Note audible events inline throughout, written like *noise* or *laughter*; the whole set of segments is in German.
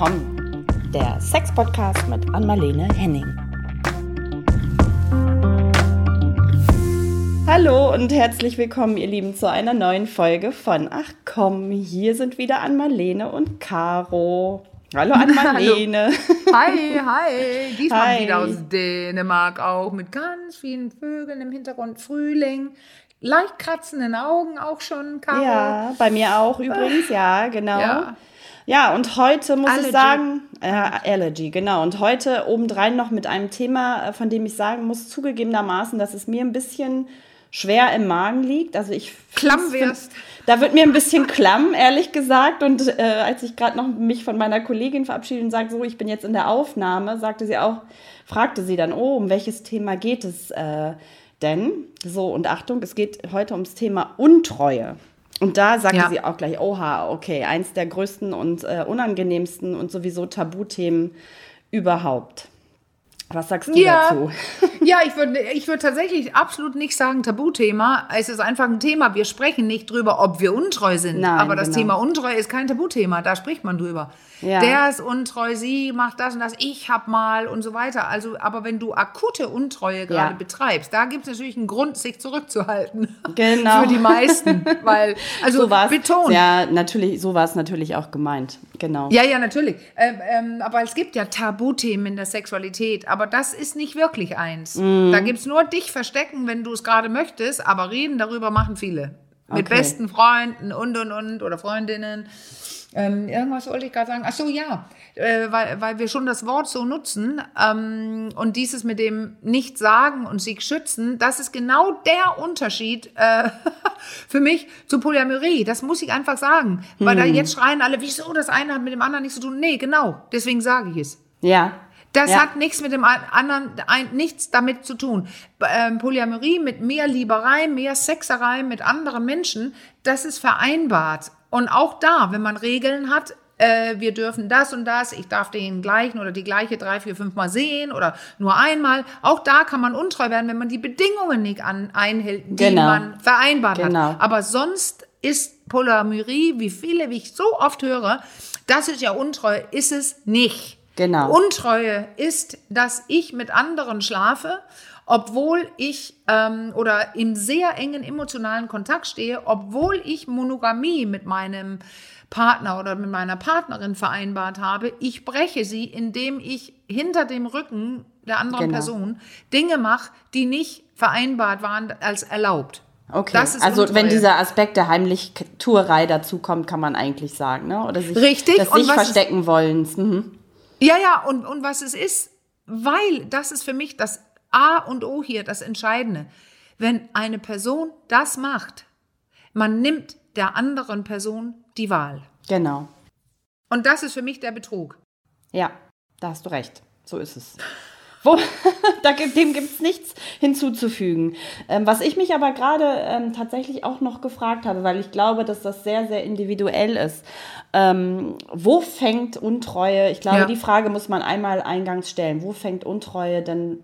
willkommen. Der Sex-Podcast mit Anmalene Henning. Hallo und herzlich willkommen, ihr Lieben, zu einer neuen Folge von Ach komm, hier sind wieder Anmalene und Caro. *laughs* Hallo Anmalene. Hi, hi. Diesmal Hi. wieder aus Dänemark auch mit ganz vielen Vögeln im Hintergrund. Frühling. Leicht kratzenden Augen auch schon, Caro. Ja, bei mir auch übrigens, ja, genau. Ja. Ja, und heute muss Allergy. ich sagen, äh, Allergy, genau. Und heute obendrein noch mit einem Thema, äh, von dem ich sagen muss, zugegebenermaßen, dass es mir ein bisschen schwer im Magen liegt. Also ich Klamm wärst. Da wird mir ein bisschen klamm, ehrlich gesagt. Und äh, als ich gerade noch mich von meiner Kollegin verabschiedet und sagte, so, ich bin jetzt in der Aufnahme, sagte sie auch, fragte sie dann, oh, um welches Thema geht es äh, denn? So, und Achtung, es geht heute ums Thema Untreue. Und da sagte Ja. sie auch gleich, oha, okay, eins der größten und äh, unangenehmsten und sowieso Tabuthemen überhaupt. Was sagst du Ja. dazu? *laughs* Ja, ich würde ich würd tatsächlich absolut nicht sagen Tabuthema. Es ist einfach ein Thema. Wir sprechen nicht drüber, ob wir untreu sind. Nein, Aber das genau. Thema Untreue ist kein Tabuthema. Da spricht man drüber. Ja. Der ist untreu, sie macht das und das, ich hab mal und so weiter. Also, aber wenn du akute Untreue gerade Ja. betreibst, da gibt es natürlich einen Grund, sich zurückzuhalten. *laughs* Genau. Für die meisten. Weil, also so betont. Ja, natürlich, so war es natürlich auch gemeint. Genau. Ja, ja, natürlich. Ähm, ähm, aber es gibt ja Tabuthemen in der Sexualität, aber das ist nicht wirklich eins. Mhm. Da gibt's nur dich verstecken, wenn du es gerade möchtest, aber reden darüber machen viele. Mit Okay. besten Freunden und und und oder Freundinnen. Ähm, irgendwas wollte ich gerade sagen. Ach so, ja, äh, weil, weil wir schon das Wort so nutzen ähm, und dieses mit dem nicht sagen und sich schützen, das ist genau der Unterschied äh, *laughs* für mich zu Polyamorie. Das muss ich einfach sagen, weil da jetzt schreien alle, wieso das eine hat mit dem anderen nichts zu tun. Nee, genau, deswegen sage ich es. Ja. Das ja. hat nichts mit dem anderen, ein, nichts damit zu tun. Ähm, Polyamorie mit mehr Lieberei, mehr Sexerei mit anderen Menschen, das ist vereinbart. Und auch da, wenn man Regeln hat, äh, wir dürfen das und das, ich darf den gleichen oder die gleiche drei, vier, fünf Mal sehen oder nur einmal, auch da kann man untreu werden, wenn man die Bedingungen nicht an, einhält, die Genau. man vereinbart Genau. hat. Aber sonst ist Polyamorie, wie viele, wie ich so oft höre, das ist ja untreu, ist es nicht. Genau. Untreue ist, dass ich mit anderen schlafe, obwohl ich ähm, oder in sehr engen emotionalen Kontakt stehe, obwohl ich Monogamie mit meinem Partner oder mit meiner Partnerin vereinbart habe. Ich breche sie, indem ich hinter dem Rücken der anderen Genau. Person Dinge mache, die nicht vereinbart waren als erlaubt. Okay, also Untreue. wenn dieser Aspekt der Heimlichtuerei dazu kommt, kann man eigentlich sagen, ne? Oder sich Richtig, das und sich verstecken wollens. Mhm. Ja, ja, und, und was es ist, weil das ist für mich das A und O hier, das Entscheidende. Wenn eine Person das macht, man nimmt der anderen Person die Wahl. Genau. Und das ist für mich der Betrug. Ja, da hast du recht. So ist es. Wo, *laughs* da gibt, dem gibt es nichts hinzuzufügen. Ähm, was ich mich aber gerade ähm, tatsächlich auch noch gefragt habe, weil ich glaube, dass das sehr, sehr individuell ist. Ähm, wo fängt Untreue? Ich glaube, Ja. die Frage muss man einmal eingangs stellen. Wo fängt Untreue denn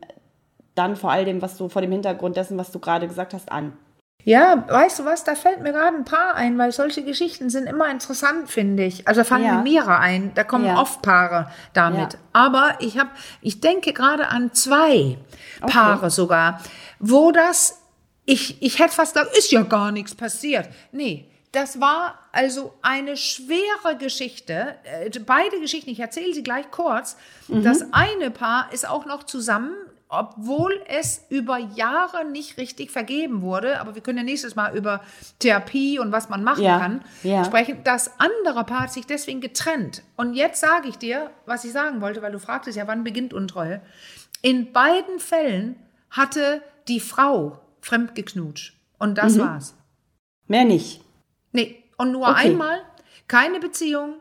dann vor all dem, was du vor dem Hintergrund dessen, was du gerade gesagt hast, an? Ja, weißt du was, da fällt mir gerade ein paar ein, weil solche Geschichten sind immer interessant, finde ich. Also da fallen Ja. mir mehrere ein, da kommen Ja. oft Paare damit. Ja. Aber ich habe, ich denke gerade an zwei Paare sogar, wo das, ich, ich hätte fast gesagt, ist ja gar nichts passiert. Nee, das war also eine schwere Geschichte. Äh, Beide Geschichten, ich erzähle sie gleich kurz. Das eine Paar ist auch noch zusammen, obwohl es über Jahre nicht richtig vergeben wurde. Aber wir können ja nächstes Mal über Therapie und was man machen Ja, kann ja. sprechen. Das andere Paar hat sich deswegen getrennt. Und jetzt sage ich dir, was ich sagen wollte, weil du fragtest ja, wann beginnt Untreue. In beiden Fällen hatte die Frau fremdgeknutscht. Und das war's. Mehr nicht. Nee, und nur Okay. einmal, keine Beziehung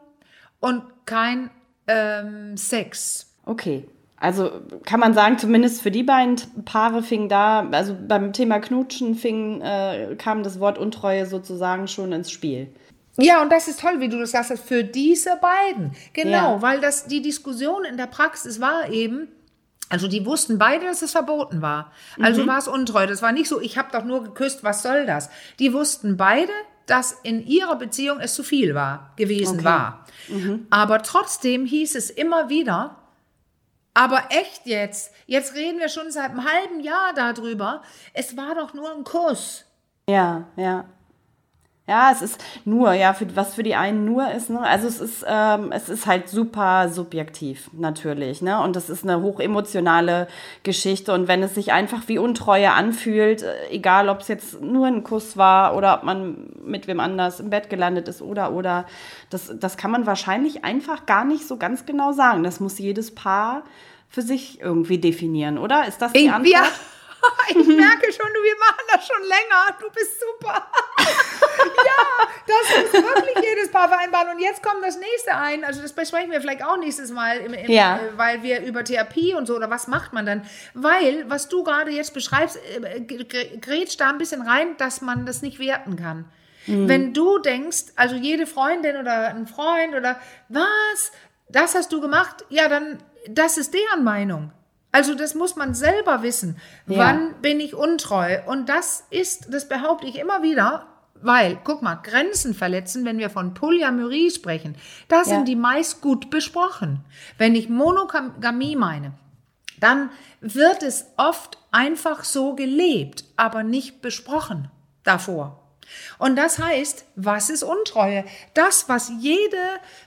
und kein ähm, Sex. Okay. Also kann man sagen, zumindest für die beiden Paare fing da, also beim Thema Knutschen fing, äh, kam das Wort Untreue sozusagen schon ins Spiel. Ja, und das ist toll, wie du das sagst, für diese beiden. Genau, Ja. weil das die Diskussion in der Praxis war eben, also die wussten beide, dass es verboten war. Also war es untreu. Das war nicht so, ich habe doch nur geküsst, was soll das? Die wussten beide, dass in ihrer Beziehung es zu viel war, gewesen Okay. war. Aber trotzdem hieß es immer wieder, aber echt jetzt, jetzt reden wir schon seit einem halben Jahr darüber, es war doch nur ein Kuss. Ja, ja. Ja, es ist nur, ja, für, was für die einen nur ist, ne? Also es ist, ähm, es ist halt super subjektiv, natürlich, ne? Und das ist eine hochemotionale Geschichte. Und wenn es sich einfach wie Untreue anfühlt, äh, egal ob es jetzt nur ein Kuss war oder ob man mit wem anders im Bett gelandet ist oder oder, das, das kann man wahrscheinlich einfach gar nicht so ganz genau sagen. Das muss jedes Paar für sich irgendwie definieren, oder? Ist das die Antwort? ja, *laughs* ich merke schon, du, wir machen das schon länger. Du bist super. *laughs* ja, das muss wirklich jedes Paar vereinbaren. Und jetzt kommt das nächste ein. Also das besprechen wir vielleicht auch nächstes Mal, im, im, Ja. äh, weil wir über Therapie und so oder was macht man dann? Weil, was du gerade jetzt beschreibst, äh, grätscht da ein bisschen rein, dass man das nicht werten kann. Wenn du denkst, also jede Freundin oder ein Freund oder was, das hast du gemacht, ja, dann, das ist deren Meinung. Also das muss man selber wissen. Ja. Wann bin ich untreu? Und das ist, das behaupte ich immer wieder, weil, guck mal, Grenzen verletzen, wenn wir von Polyamorie sprechen, da sind Ja. die meist gut besprochen. Wenn ich Monogamie meine, dann wird es oft einfach so gelebt, aber nicht besprochen davor. Und das heißt, was ist Untreue? Das, was jede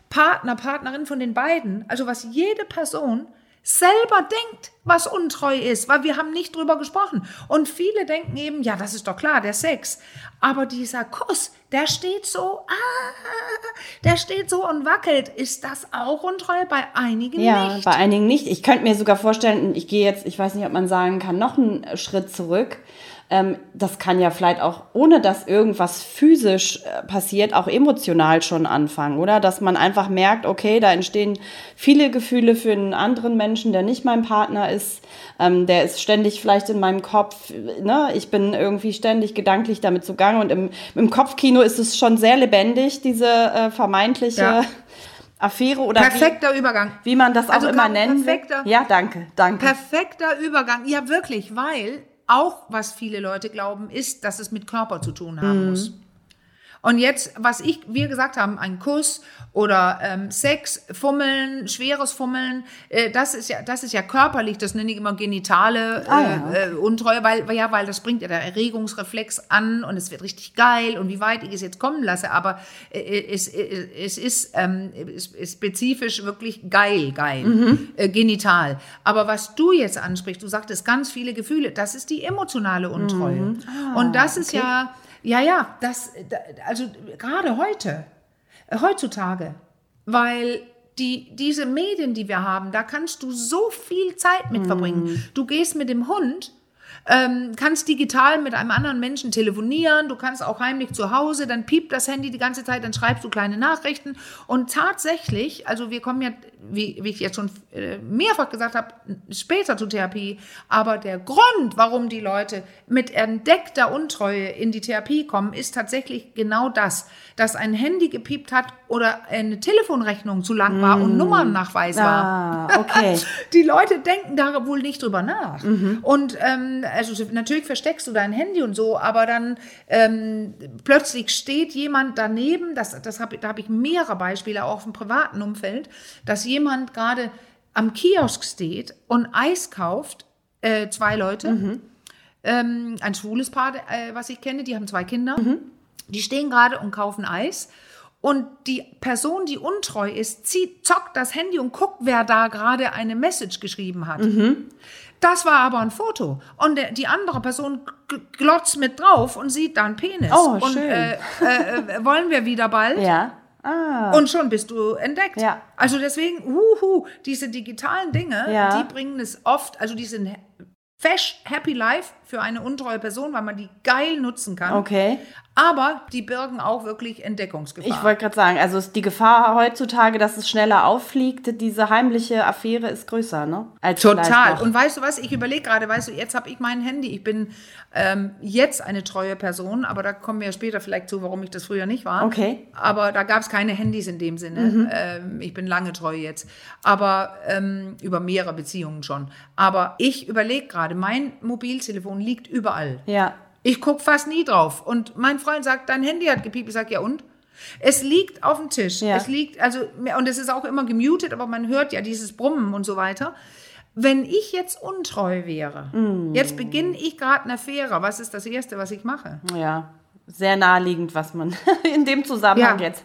Partner, Partnerin von den beiden, also was jede Person selber denkt, was untreu ist, weil wir haben nicht drüber gesprochen. Und viele denken eben, ja, das ist doch klar, der Sex. Aber dieser Kuss, der steht so, ah, der steht so und wackelt. Ist das auch untreu? Bei einigen Ja, nicht. bei einigen nicht. Ich könnte mir sogar vorstellen, ich gehe jetzt, ich weiß nicht, ob man sagen kann, noch einen Schritt zurück. Ähm, das kann ja vielleicht auch, ohne dass irgendwas physisch äh, passiert, auch emotional schon anfangen, oder? Dass man einfach merkt, okay, da entstehen viele Gefühle für einen anderen Menschen, der nicht mein Partner ist. Ähm, der ist ständig vielleicht in meinem Kopf, ne? Ich bin irgendwie ständig gedanklich damit zugange und im, im Kopfkino ist es schon sehr lebendig, diese äh, vermeintliche Ja. Affäre oder wie, Perfekter Übergang. wie man das auch Also immer perfekter- Ja, danke, danke. Perfekter Übergang. Ja, wirklich, weil auch was viele Leute glauben, ist, dass es mit Körper zu tun haben muss. Und jetzt, was ich, wir gesagt haben, ein Kuss oder ähm, Sex, Fummeln, schweres Fummeln, äh, das ist ja, das ist ja körperlich, das nenne ich immer genitale äh, Ah, ja, äh, Untreue, weil, ja, weil das bringt ja der Erregungsreflex an und es wird richtig geil und wie weit ich es jetzt kommen lasse, aber äh, es, äh, es ist, ähm, es ist spezifisch wirklich geil, geil, äh, genital. Aber was du jetzt ansprichst, du sagtest ganz viele Gefühle, das ist die emotionale Untreue. und das ist ja, ja, ja, das, da- also gerade heute, äh, heutzutage, weil die, diese Medien, die wir haben, da kannst du so viel Zeit mit verbringen. Du gehst mit dem Hund, ähm, kannst digital mit einem anderen Menschen telefonieren, du kannst auch heimlich zu Hause, dann piept das Handy die ganze Zeit, dann schreibst du kleine Nachrichten. Und tatsächlich, also wir kommen ja, wie, wie ich jetzt schon äh, mehrfach gesagt habe, später zur Therapie, aber der Grund, warum die Leute mit entdeckter Untreue in die Therapie kommen, ist tatsächlich genau das, dass ein Handy gepiept hat oder eine Telefonrechnung zu lang war und Nummernnachweis war. Ah, okay. *laughs* Die Leute denken da wohl nicht drüber nach. Und ähm, also natürlich versteckst du dein Handy und so, aber dann ähm, plötzlich steht jemand daneben, das, das hab, da habe ich mehrere Beispiele auch im privaten Umfeld, dass jemand gerade am Kiosk steht und Eis kauft, äh, zwei Leute, ähm, ein schwules Paar, äh, was ich kenne, die haben zwei Kinder, die stehen gerade und kaufen Eis. Und die Person, die untreu ist, zieht, zockt das Handy und guckt, wer da gerade eine Message geschrieben hat. Das war aber ein Foto. Und die andere Person glotzt mit drauf und sieht da einen Penis. Oh, und schön. äh, äh, äh, wollen wir wieder bald? Ja. Ah. Und schon bist du entdeckt. Ja. Also deswegen, uhu, diese digitalen Dinge, Ja. die bringen es oft, also die sind fesch, happy life für eine untreue Person, weil man die geil nutzen kann. Okay. Aber die birgen auch wirklich Entdeckungsgefahr. Ich wollte gerade sagen, also ist die Gefahr heutzutage, dass es schneller auffliegt, diese heimliche Affäre ist größer, ne? Als Total. Und weißt du was, ich überlege gerade, weißt du, jetzt habe ich mein Handy. Ich bin ähm, jetzt eine treue Person, aber da kommen wir ja später vielleicht zu, warum ich das früher nicht war. Okay. Aber da gab es keine Handys in dem Sinne. Ähm, ich bin lange treu jetzt. Aber ähm, über mehrere Beziehungen schon. Aber ich überlege gerade, mein Mobiltelefon liegt überall. Ja. Ich guck fast nie drauf. Und mein Freund sagt, dein Handy hat gepiept. Ich sag, ja und? Es liegt auf dem Tisch. Ja. Es liegt, also, und es ist auch immer gemutet, aber man hört ja dieses Brummen und so weiter. Wenn ich jetzt untreu wäre, Mm. jetzt beginne ich gerade eine Affäre, was ist das Erste, was ich mache? Ja, sehr naheliegend, was man *laughs* in dem Zusammenhang Ja. jetzt.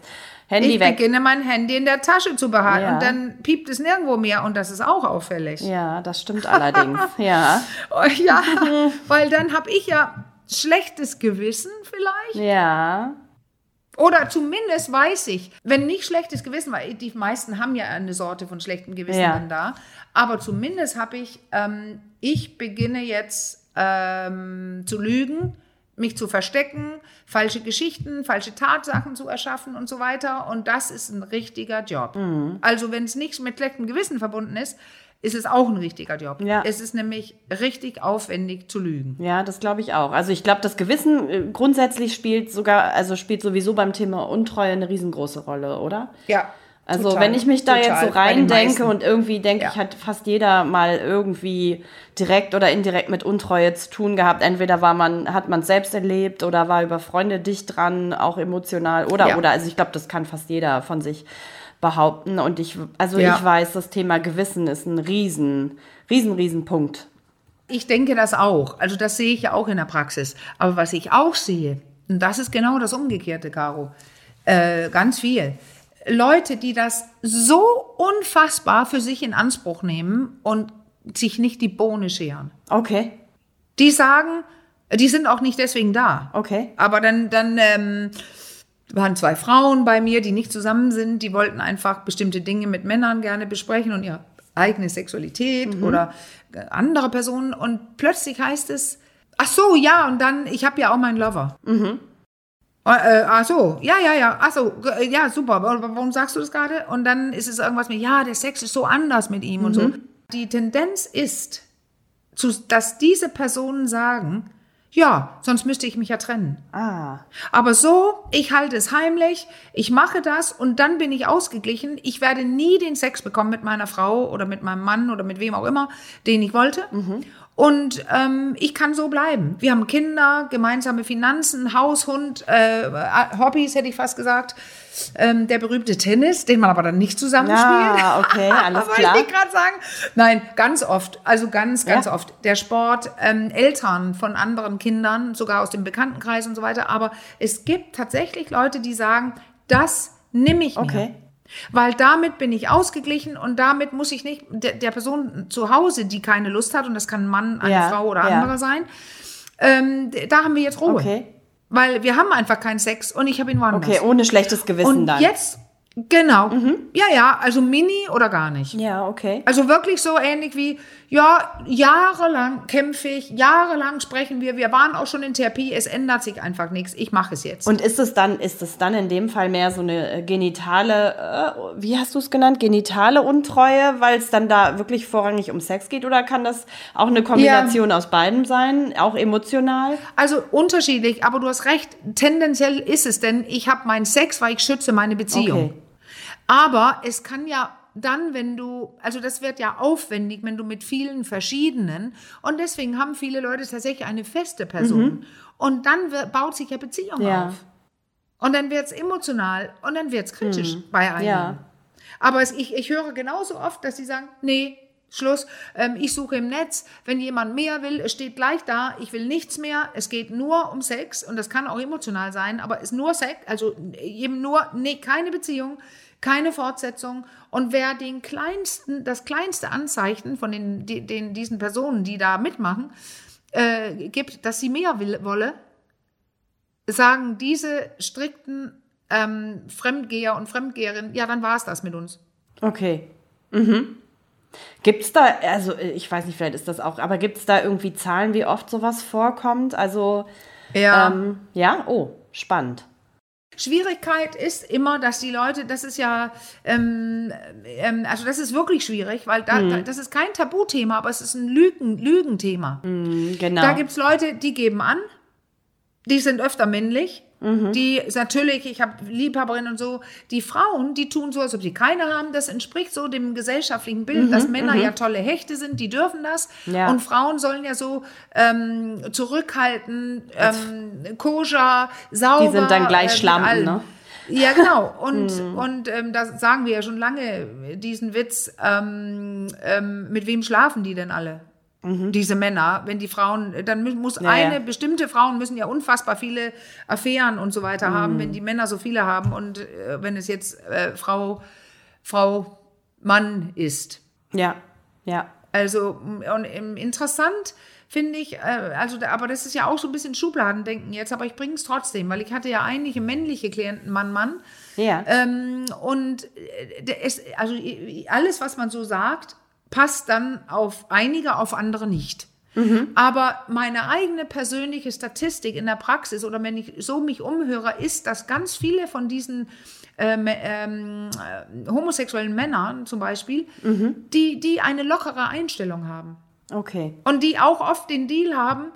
Handy ich weg. beginne mein Handy in der Tasche zu behalten Ja. und dann piept es nirgendwo mehr und das ist auch auffällig. Ja, das stimmt allerdings. *laughs* ja. Oh, ja, *laughs* weil dann habe ich ja schlechtes Gewissen vielleicht. Ja. Oder zumindest weiß ich, wenn nicht schlechtes Gewissen, weil die meisten haben ja eine Sorte von schlechtem Gewissen Ja. dann da, aber zumindest habe ich, ähm, ich beginne jetzt ähm, zu lügen, mich zu verstecken, falsche Geschichten, falsche Tatsachen zu erschaffen und so weiter. Und das ist ein richtiger Job. Mhm. Also wenn es nicht mit schlechtem Gewissen verbunden ist, ist es auch ein richtiger Job. Ja. Es ist nämlich richtig aufwendig zu lügen. Ja, das glaube ich auch. Also ich glaube, das Gewissen äh, grundsätzlich spielt sogar, also spielt sowieso beim Thema Untreue eine riesengroße Rolle, oder? Ja. Also total, wenn ich mich da jetzt so bei den rein meisten. denke und irgendwie denke, Ja. ich hat fast jeder mal irgendwie direkt oder indirekt mit Untreue zu tun gehabt. Entweder war man, hat man es selbst erlebt oder war über Freunde dicht dran, auch emotional oder Ja. oder. Also ich glaube, das kann fast jeder von sich behaupten. Und ich, also Ja. ich weiß, das Thema Gewissen ist ein riesen, riesen, riesen Punkt. Ich denke das auch. Also das sehe ich ja auch in der Praxis. Aber was ich auch sehe, und das ist genau das Umgekehrte, Caro, äh, ganz viel. Leute, die das so unfassbar für sich in Anspruch nehmen und sich nicht die Bohne scheren. Okay, Die sagen, die sind auch nicht deswegen da. okay. Aber dann, dann ähm, waren zwei Frauen bei mir, die nicht zusammen sind, die wollten einfach bestimmte Dinge mit Männern gerne besprechen und ihre eigene Sexualität oder äh, andere Personen. Und plötzlich heißt es, ach so, ja, und dann, ich habe ja auch meinen Lover. Äh, äh, ach so, ja, ja, ja, ach so, g- ja, super. Wa- wa- Warum sagst du das gerade? Und dann ist es irgendwas mit, ja, der Sex ist so anders mit ihm und so. Die Tendenz ist, dass diese Personen sagen, ja, sonst müsste ich mich ja trennen. Ah, Aber so, ich halte es heimlich, ich mache das und dann bin ich ausgeglichen. Ich werde nie den Sex bekommen mit meiner Frau oder mit meinem Mann oder mit wem auch immer, den ich wollte. Und ähm, ich kann so bleiben. Wir haben Kinder, gemeinsame Finanzen, Haus, Hund, äh, Hobbys, hätte ich fast gesagt. Ähm, der berühmte Tennis, den man aber dann nicht zusammenspielt. Ja, okay, *laughs* alles Wollte klar. ich gerade sagen. Nein, ganz oft, also ganz, ganz Ja. oft. Der Sport, ähm, Eltern von anderen Kindern, sogar aus dem Bekanntenkreis und so weiter. Aber es gibt tatsächlich Leute, die sagen, das nehme ich mir. Weil damit bin ich ausgeglichen und damit muss ich nicht der, der Person zu Hause, die keine Lust hat, und das kann ein Mann, eine Ja, Frau oder ja. anderer sein, ähm, da haben wir jetzt Ruhe. okay. Weil wir haben einfach keinen Sex und ich habe ihn woanders. Okay, ohne schlechtes Gewissen und dann. jetzt, genau. Ja, ja, also Mini oder gar nicht. Ja, okay. Also wirklich so ähnlich wie, ja, jahrelang kämpfe ich, jahrelang sprechen wir, wir waren auch schon in Therapie, es ändert sich einfach nichts, ich mache es jetzt. Und ist es dann, ist es dann in dem Fall mehr so eine äh, genitale, äh, wie hast du es genannt, genitale Untreue, weil es dann da wirklich vorrangig um Sex geht? Oder kann das auch eine Kombination aus beidem sein, auch emotional? also unterschiedlich, aber du hast recht, tendenziell ist es, denn ich habe meinen Sex, weil ich schütze meine Beziehung. Okay. Aber es kann ja dann, wenn du, also das wird ja aufwendig, wenn du mit vielen verschiedenen, und deswegen haben viele Leute tatsächlich eine feste Person. Und dann wird, baut sich ja Beziehung Ja. auf. Und dann wird es emotional und dann wird es kritisch bei einem. Ja. Aber es, ich, ich höre genauso oft, dass sie sagen, nee, Schluss, ähm, ich suche im Netz, wenn jemand mehr will, es steht gleich da, ich will nichts mehr, es geht nur um Sex und das kann auch emotional sein, aber es ist nur Sex, also eben nur, nee, keine Beziehung, keine Fortsetzung und wer den kleinsten, das kleinste Anzeichen von den, den, diesen Personen, die da mitmachen, äh, gibt, dass sie mehr will, wolle, sagen diese strikten ähm, Fremdgeher und Fremdgeherinnen, ja, dann war es das mit uns. Okay. Mhm. Gibt es da, also ich weiß nicht, vielleicht ist das auch, aber gibt es da irgendwie Zahlen, wie oft sowas vorkommt? Also, Ja. ähm, ja, oh, spannend. Schwierigkeit ist immer, dass die Leute, das ist ja, ähm, ähm, also das ist wirklich schwierig, weil da, da, das ist kein Tabuthema, aber es ist ein Lügen, Lügenthema. Genau. Da gibt es Leute, die geben an, die sind öfter männlich Die natürlich, ich habe Liebhaberinnen und so, die Frauen, die tun so, als ob sie keine haben. Das entspricht so dem gesellschaftlichen Bild, dass Männer ja tolle Hechte sind, die dürfen das. Ja. Und Frauen sollen ja so ähm, zurückhalten, ähm, koscher, sauber. Die sind dann gleich äh, Schlampen, ne? Ja, genau. *laughs* Und, und ähm, das sagen wir ja schon lange, diesen Witz, ähm, ähm, mit wem schlafen die denn alle? Diese Männer, wenn die Frauen, dann muss Ja, eine, ja. bestimmte Frauen müssen ja unfassbar viele Affären und so weiter haben, wenn die Männer so viele haben und äh, wenn es jetzt äh, Frau, Frau, Mann ist. Ja, ja. Also und, ähm, interessant finde ich, äh, also aber das ist ja auch so ein bisschen Schubladendenken jetzt, aber ich bringe es trotzdem, weil ich hatte ja einige männliche Klienten, Mann, Mann. Ja. Ähm, und äh, ist, also alles, was man so sagt, passt dann auf einige, auf andere nicht. Aber meine eigene persönliche Statistik in der Praxis oder wenn ich so mich umhöre, ist, dass ganz viele von diesen ähm, ähm, äh, homosexuellen Männern zum Beispiel, die, die eine lockere Einstellung haben. Okay. Und die auch oft den Deal haben,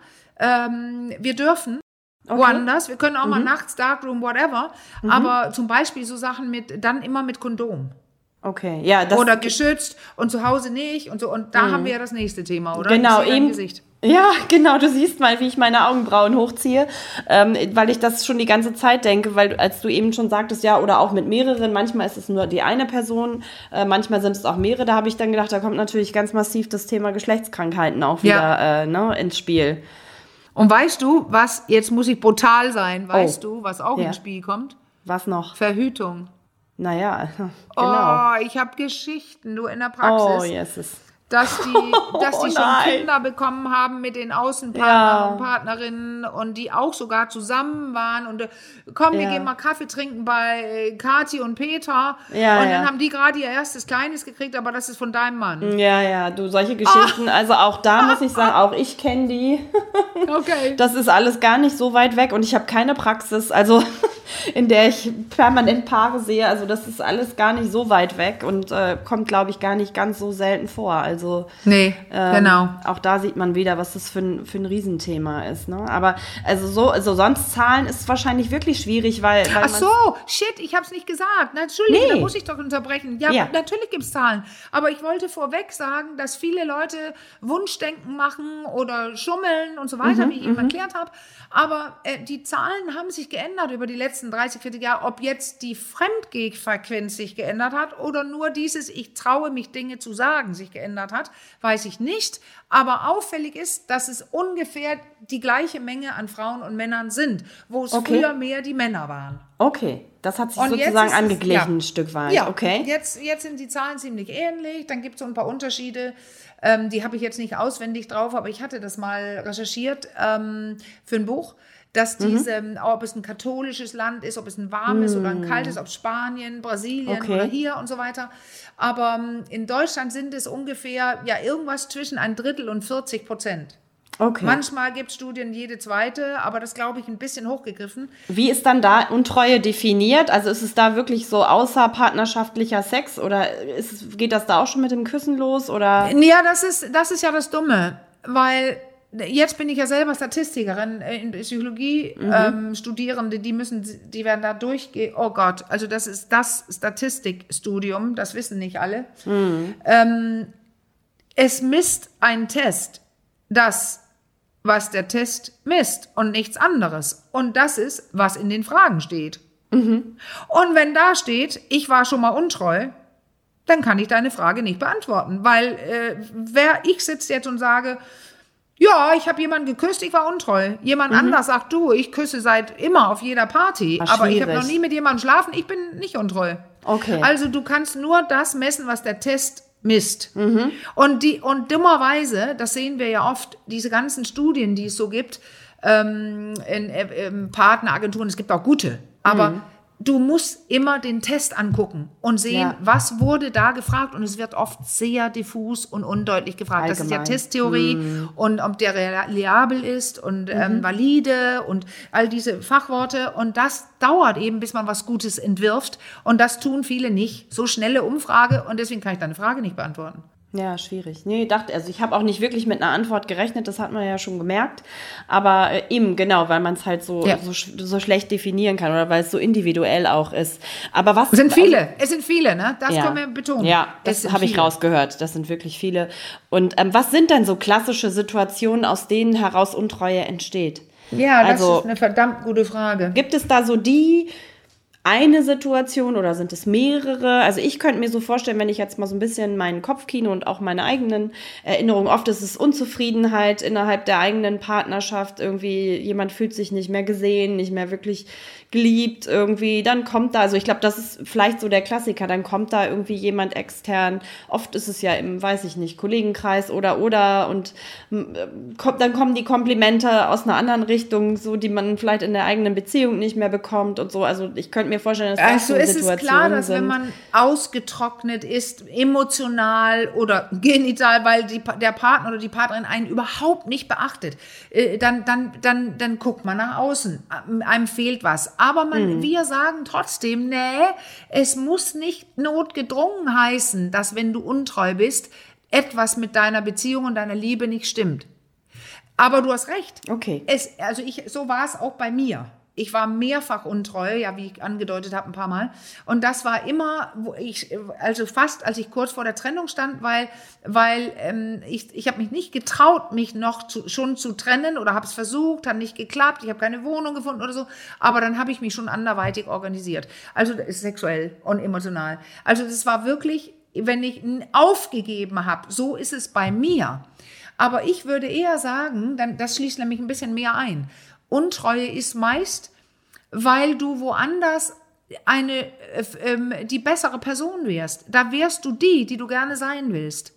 ähm, wir dürfen woanders, wir können auch mal nachts, Darkroom, whatever, aber zum Beispiel so Sachen mit, dann immer mit Kondom. Okay. Ja, das oder geschützt und zu Hause nicht und so. Und da haben wir ja das nächste Thema, oder? Genau, eben. Gesicht. Ja, *laughs* genau, du siehst mal, wie ich meine Augenbrauen hochziehe, ähm, weil ich das schon die ganze Zeit denke, weil als du eben schon sagtest, ja, oder auch mit mehreren, manchmal ist es nur die eine Person, äh, manchmal sind es auch mehrere, da habe ich dann gedacht, da kommt natürlich ganz massiv das Thema Geschlechtskrankheiten auch wieder Ja. äh, ne, ins Spiel. Und weißt du, was, jetzt muss ich brutal sein, weißt Oh. du, was auch Ja. ins Spiel kommt? Was noch? Verhütung. Naja, *laughs* genau. Oh, ich habe Geschichten, du in der Praxis. Oh, yes. Dass die, *laughs* dass die Oh schon nein. Kinder bekommen haben mit den Außenpartnern Ja. und Partnerinnen und die auch sogar zusammen waren und äh, komm, wir Ja. gehen mal Kaffee trinken bei äh, Kathi und Peter Ja, und dann haben die gerade ihr erstes Kleines gekriegt, aber das ist von deinem Mann. Ja, ja, du, solche Geschichten, also auch da muss ich sagen, auch ich kenne die. *laughs* Okay. Das ist alles gar nicht so weit weg und ich habe keine Praxis, also *laughs* in der ich permanent Paare sehe. Also das ist alles gar nicht so weit weg und äh, kommt, glaube ich, gar nicht ganz so selten vor. Also Nee, ähm, genau. auch da sieht man wieder, was das für ein, für ein Riesenthema ist. Ne? Aber also so, also sonst Zahlen ist wahrscheinlich wirklich schwierig, weil, weil Ach so, shit, ich hab's nicht gesagt. Na, Entschuldige, Nee. da muss ich doch unterbrechen. Ja, Ja. natürlich gibt's Zahlen. Aber ich wollte vorweg sagen, dass viele Leute Wunschdenken machen oder schummeln und so weiter, Mhm, wie ich eben erklärt habe. Aber äh, die Zahlen haben sich geändert über die letzten 30, 40 Jahre. Ob jetzt die Fremdgehfrequenz sich geändert hat oder nur dieses Ich traue mich Dinge zu sagen sich geändert hat, weiß ich nicht. Aber auffällig ist, dass es ungefähr die gleiche Menge an Frauen und Männern sind, wo es Okay. früher mehr die Männer waren. Okay, das hat sich Und sozusagen angeglichen ja. ein Stück weit. Ja, okay. jetzt, jetzt sind die Zahlen ziemlich ähnlich. Dann gibt es so ein paar Unterschiede. Ähm, die habe ich jetzt nicht auswendig drauf, aber ich hatte das mal recherchiert ähm, für ein Buch, dass Mhm. diese, ob es ein katholisches Land ist, ob es ein warmes oder ein kaltes, ob Spanien, Brasilien Mm. Okay. oder hier und so weiter. Aber ähm, in Deutschland sind es ungefähr ja irgendwas zwischen ein Drittel und 40 Prozent. okay. Manchmal gibt es Studien jede zweite, aber das glaube ich ein bisschen hochgegriffen. Wie ist dann da Untreue definiert? Also ist es da wirklich so außerpartnerschaftlicher Sex oder ist geht das da auch schon mit dem Küssen los? Oder? Ja, das ist, das ist ja das Dumme, weil jetzt bin ich ja selber Statistikerin äh, in Psychologie, ähm, Studierende, die müssen, die werden da durchgehen. Oh Gott, also das ist das Statistikstudium, das wissen nicht alle. Ähm, es misst ein Test, das, was der Test misst und nichts anderes. Und das ist, was in den Fragen steht. Und wenn da steht, ich war schon mal untreu, dann kann ich deine Frage nicht beantworten. Weil äh, wer ich sitze jetzt und sage, ja, ich habe jemanden geküsst, ich war untreu. Jemand anders sagt, du, ich küsse seit immer auf jeder Party, aber ich habe noch nie mit jemandem schlafen, ich bin nicht untreu. Okay. Also du kannst nur das messen, was der Test misst. Und die und dummerweise, das sehen wir ja oft, diese ganzen Studien, die es so gibt, ähm, in, äh, in Partneragenturen, es gibt auch gute, aber du musst immer den Test angucken und sehen, Ja. was wurde da gefragt und es wird oft sehr diffus und undeutlich gefragt. Das ist ja Allgemein. Testtheorie und ob der reliabel ist und ähm, valide und all diese Fachworte und das dauert eben, bis man was Gutes entwirft und das tun viele nicht. So schnelle Umfrage und deswegen kann ich deine Frage nicht beantworten. Ja, schwierig. Nee, dachte, also ich habe auch nicht wirklich mit einer Antwort gerechnet, das hat man ja schon gemerkt. Aber äh, eben, genau, weil man es halt so, Ja. so, so schlecht definieren kann oder weil es so individuell auch ist. Aber was. Es sind viele, es sind viele, ne? Das Ja. können wir betonen. Ja, das habe ich rausgehört. Das sind wirklich viele. Und ähm, was sind denn so klassische Situationen, aus denen heraus Untreue entsteht? Ja, das Also- ist eine verdammt gute Frage. Gibt es da so die eine Situation oder sind es mehrere? Also ich könnte mir so vorstellen, wenn ich jetzt mal so ein bisschen meinen Kopfkino und auch meine eigenen Erinnerungen, oft ist es Unzufriedenheit innerhalb der eigenen Partnerschaft, irgendwie jemand fühlt sich nicht mehr gesehen, nicht mehr wirklich geliebt irgendwie, dann kommt da, also ich glaube, das ist vielleicht so der Klassiker, dann kommt da irgendwie jemand extern, oft ist es ja im, weiß ich nicht, Kollegenkreis oder oder und äh, kommt, dann kommen die Komplimente aus einer anderen Richtung, so die man vielleicht in der eigenen Beziehung nicht mehr bekommt und so, also ich könnte mir vorstellen, dass das Also so ist es Situationen klar, dass sind. wenn man ausgetrocknet ist, emotional oder *laughs* genital, weil die, der Partner oder die Partnerin einen überhaupt nicht beachtet, äh, dann, dann, dann, dann guckt man nach außen. Einem fehlt was. Aber man, wir sagen trotzdem, nee, es muss nicht notgedrungen heißen, dass wenn du untreu bist, etwas mit deiner Beziehung und deiner Liebe nicht stimmt. Aber du hast recht. Okay. Es, also ich, so war es auch bei mir. Ich war mehrfach untreu, ja, wie ich angedeutet habe, ein paar Mal. Und das war immer, wo ich, also fast, als ich kurz vor der Trennung stand, weil, weil ähm, ich, ich habe mich nicht getraut, mich noch zu, schon zu trennen oder habe es versucht, hat nicht geklappt, ich habe keine Wohnung gefunden oder so. Aber dann habe ich mich schon anderweitig organisiert. Also sexuell und emotional. Also das war wirklich, wenn ich aufgegeben habe, so ist es bei mir. Aber ich würde eher sagen, dann, das schließt nämlich ein bisschen mehr ein. Untreue ist meist, weil du woanders eine, äh, ähm, die bessere Person wärst. Da wärst du die, die du gerne sein willst.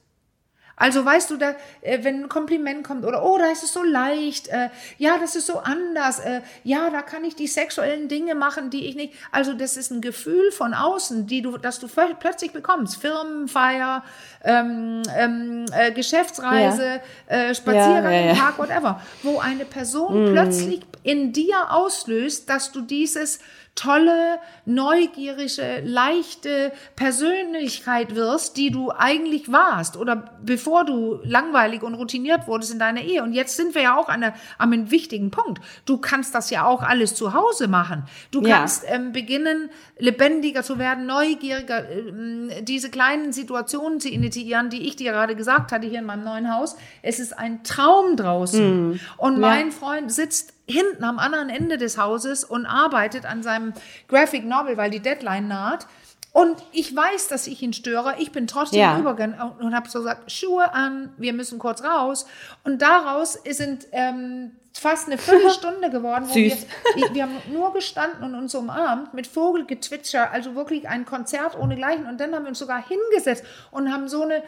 Also weißt du, da, äh, wenn ein Kompliment kommt oder oh, da ist es so leicht, äh, ja, das ist so anders, äh, ja, da kann ich die sexuellen Dinge machen, die ich nicht. Also das ist ein Gefühl von außen, die du, dass du plötzlich bekommst. Firmenfeier, ähm, ähm, äh, Geschäftsreise, äh, Spaziergang Ja, ja, ja. im Park, whatever, wo eine Person plötzlich in dir auslöst, dass du dieses tolle, neugierige, leichte Persönlichkeit wirst, die du eigentlich warst oder bevor du langweilig und routiniert wurdest in deiner Ehe. Und jetzt sind wir ja auch an, der, an einem wichtigen Punkt. Du kannst das ja auch alles zu Hause machen. Du Ja. kannst ähm, beginnen, lebendiger zu werden, neugieriger, ähm, diese kleinen Situationen zu initiieren, die ich dir gerade gesagt hatte hier in meinem neuen Haus. Es ist ein Traum draußen. Und mein Freund sitzt hinten am anderen Ende des Hauses und arbeitet an seinem Graphic Novel, weil die Deadline naht. Und ich weiß, dass ich ihn störe. Ich bin trotzdem Ja. übergegangen und habe so gesagt, Schuhe an, wir müssen kurz raus. Und daraus sind ähm, fast eine Viertelstunde geworden, wo wir, Süß. wir haben nur gestanden und uns umarmt mit Vogelgezwitscher, also wirklich ein Konzert ohnegleichen. Und dann haben wir uns sogar hingesetzt und haben so eine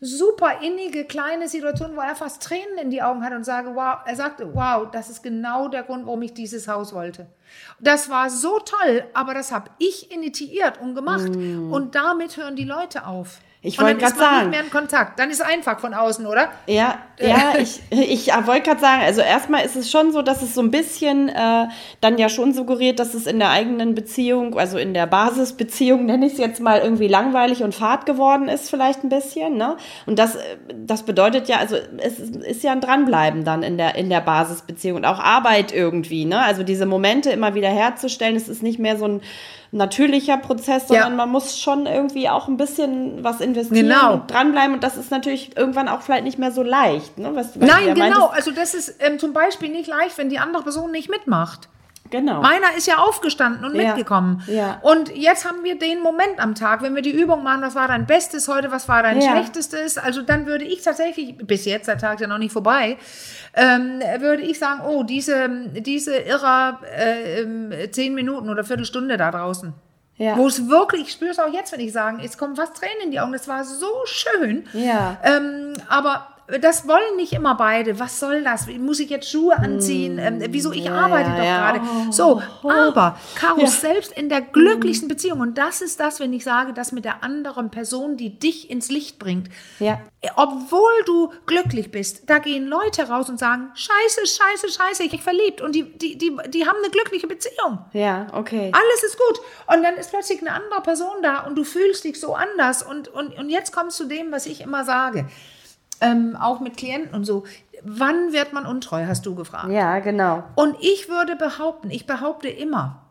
super innige kleine Situation, wo er fast Tränen in die Augen hat und sage, wow, er sagte, wow, das ist genau der Grund, warum ich dieses Haus wollte. Das war so toll, aber das habe ich initiiert und gemacht. Und damit hören die Leute auf. Ich wollte man sagen. nicht mehr in Kontakt. Dann ist einfach von außen, oder? Ja, ja, ich, ich wollte gerade sagen, also erstmal ist es schon so, dass es so ein bisschen äh, dann ja schon suggeriert, dass es in der eigenen Beziehung, also in der Basisbeziehung, nenne ich es jetzt mal, irgendwie langweilig und fad geworden ist, vielleicht ein bisschen. Ne? Und das, äh, das bedeutet ja, also es ist, ist ja ein Dranbleiben dann in der, in der Basisbeziehung und auch Arbeit irgendwie. Ne? Also diese Momente immer wieder herzustellen, es ist nicht mehr so ein natürlicher Prozess, Ja. sondern man muss schon irgendwie auch ein bisschen was investieren Genau. und dranbleiben und das ist natürlich irgendwann auch vielleicht nicht mehr so leicht. Ne? Was, was Nein, ja genau. meintest. Also das ist ähm, zum Beispiel nicht leicht, wenn die andere Person nicht mitmacht. Genau. Meiner ist ja aufgestanden und Ja, mitgekommen. ja. Und jetzt haben wir den Moment am Tag, wenn wir die Übung machen, was war dein Bestes heute, was war dein Ja. Schlechtestes, also dann würde ich tatsächlich, bis jetzt, der Tag ist ja noch nicht vorbei, ähm, würde ich sagen, oh, diese, diese irrer äh, ähm, zehn Minuten oder Viertelstunde da draußen. Ja. Wo es wirklich, ich spüre es auch jetzt, wenn ich sagen, es kommen fast Tränen in die Augen, das war so schön. Ja. Ähm, aber das wollen nicht immer beide. Was soll das? Muss ich jetzt Schuhe anziehen? Ähm, wieso? Ich arbeite ja, doch ja. gerade. Oh, so, oh, aber Caro, Ja. selbst in der glücklichsten Beziehung, und das ist das, wenn ich sage, dass mit der anderen Person, die dich ins Licht bringt, Ja. obwohl du glücklich bist, da gehen Leute raus und sagen, scheiße, scheiße, scheiße, ich bin verliebt. Und die, die, die, die haben eine glückliche Beziehung. Ja, okay. Alles ist gut. Und dann ist plötzlich eine andere Person da und du fühlst dich so anders. Und, und, und jetzt kommst du dem, was ich immer sage, ähm, auch mit Klienten und so. Wann wird man untreu, hast du gefragt. Ja, genau. Und ich würde behaupten, ich behaupte immer,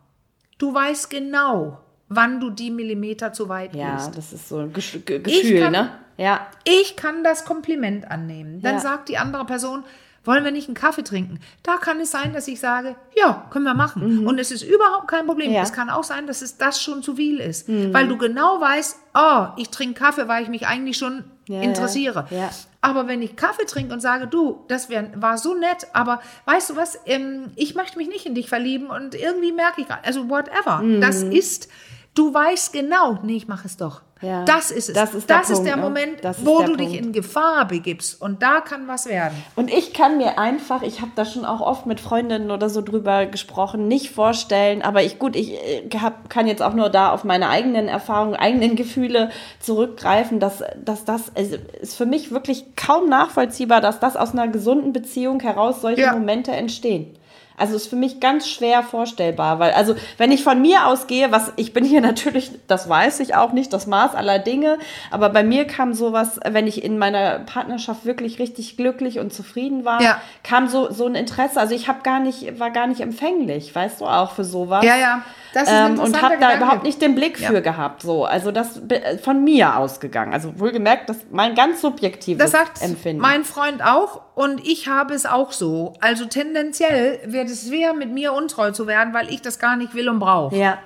du weißt genau, wann du die Millimeter zu weit Ja, gehst. das ist so ein Gesch Ge- Gefühl, kann- ne? Ja. Ich kann das Kompliment annehmen. Dann Ja. sagt die andere Person, wollen wir nicht einen Kaffee trinken? Da kann es sein, dass ich sage, ja, können wir machen. Und es ist überhaupt kein Problem. Mhm. Ja. Mhm. Es kann auch sein, dass es das schon zu viel ist. Weil du genau weißt, oh, ich trinke Kaffee, weil ich mich eigentlich schon Ja, interessiere. ja, ja. Aber wenn ich Kaffee trinke und sage, du, das wär, war so nett, aber weißt du was, ähm, ich möchte mich nicht in dich verlieben und irgendwie merke ich, gerade- also whatever, das ist, du weißt genau, nee, ich mache es doch. Ja, Das ist es. das ist der das ist Punkt, der ne? Moment, Das ist wo der du dich Punkt. in Gefahr begibst. Und da kann was werden. Und ich kann mir einfach, ich habe da schon auch oft mit Freundinnen oder so drüber gesprochen, nicht vorstellen, aber ich gut, ich äh, hab, kann jetzt auch nur da auf meine eigenen Erfahrungen, eigenen Gefühle zurückgreifen, dass, dass das also, ist für mich wirklich kaum nachvollziehbar, dass das aus einer gesunden Beziehung heraus solche Ja. Momente entstehen. Also ist für mich ganz schwer vorstellbar, weil also wenn ich von mir ausgehe, was ich bin hier *laughs* natürlich, das weiß ich auch nicht, das Maß aller Dinge, aber bei mir kam sowas, wenn ich in meiner Partnerschaft wirklich richtig glücklich und zufrieden war, Ja. kam so so ein Interesse. Also ich habe gar nicht war gar nicht empfänglich, weißt du auch für sowas. Ja, ja. Das ist ein Ähm, und habe da überhaupt nicht den Blick Ja. für gehabt. So, also das von mir ausgegangen. Also wohlgemerkt, das mein ganz subjektives Das sagt Empfinden. mein Freund auch und ich habe es auch so. Also tendenziell wird es schwer, mit mir untreu zu werden, weil ich das gar nicht will und brauche. ja,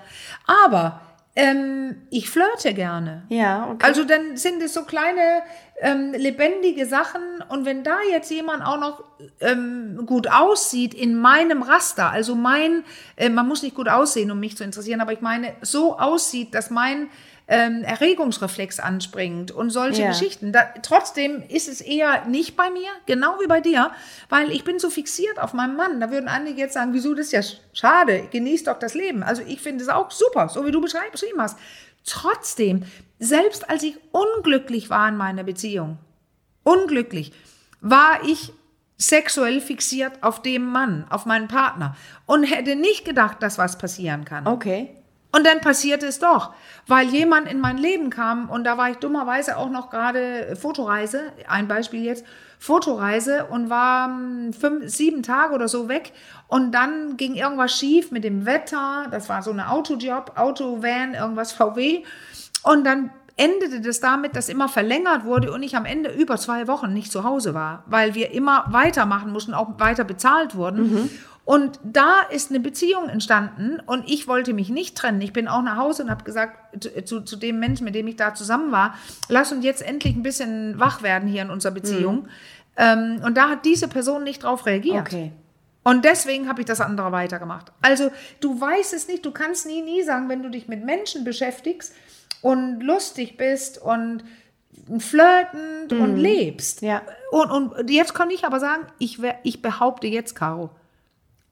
Aber ähm, ich flirte gerne. ja, okay. Also dann sind es so kleine ähm, lebendige Sachen und wenn da jetzt jemand auch noch ähm, gut aussieht in meinem Raster, also mein, äh, man muss nicht gut aussehen, um mich zu interessieren, aber ich meine, so aussieht, dass mein ähm, Erregungsreflex anspringt und solche Ja. Geschichten. Da, trotzdem ist es eher nicht bei mir, genau wie bei dir, weil ich bin so fixiert auf meinen Mann. Da würden einige jetzt sagen, wieso, das ist ja sch- schade, genieß doch das Leben. Also ich finde es auch super, so wie du beschrieben hast. Trotzdem, selbst als ich unglücklich war in meiner Beziehung, unglücklich, war ich sexuell fixiert auf dem Mann, auf meinen Partner und hätte nicht gedacht, dass was passieren kann. okay. Und dann passierte es doch, weil jemand in mein Leben kam und da war ich dummerweise auch noch gerade Fotoreise, ein Beispiel jetzt, Fotoreise und war hm, fünf, sieben Tage oder so weg. Und dann ging irgendwas schief mit dem Wetter, das war so eine Autojob, Autovan, irgendwas VW und dann endete das damit, dass immer verlängert wurde und ich am Ende über zwei Wochen nicht zu Hause war, weil wir immer weitermachen mussten, auch weiter bezahlt wurden. Und da ist eine Beziehung entstanden und ich wollte mich nicht trennen. Ich bin auch nach Hause und habe gesagt zu, zu, dem Menschen, mit dem ich da zusammen war, lass uns jetzt endlich ein bisschen wach werden hier in unserer Beziehung. Ähm, und da hat diese Person nicht drauf reagiert. Okay. Und deswegen habe ich das andere weitergemacht. Also du weißt es nicht, du kannst nie, nie sagen, wenn du dich mit Menschen beschäftigst und lustig bist und flirtend und lebst. Ja. Und, und jetzt kann ich aber sagen, ich, ich behaupte jetzt, Caro,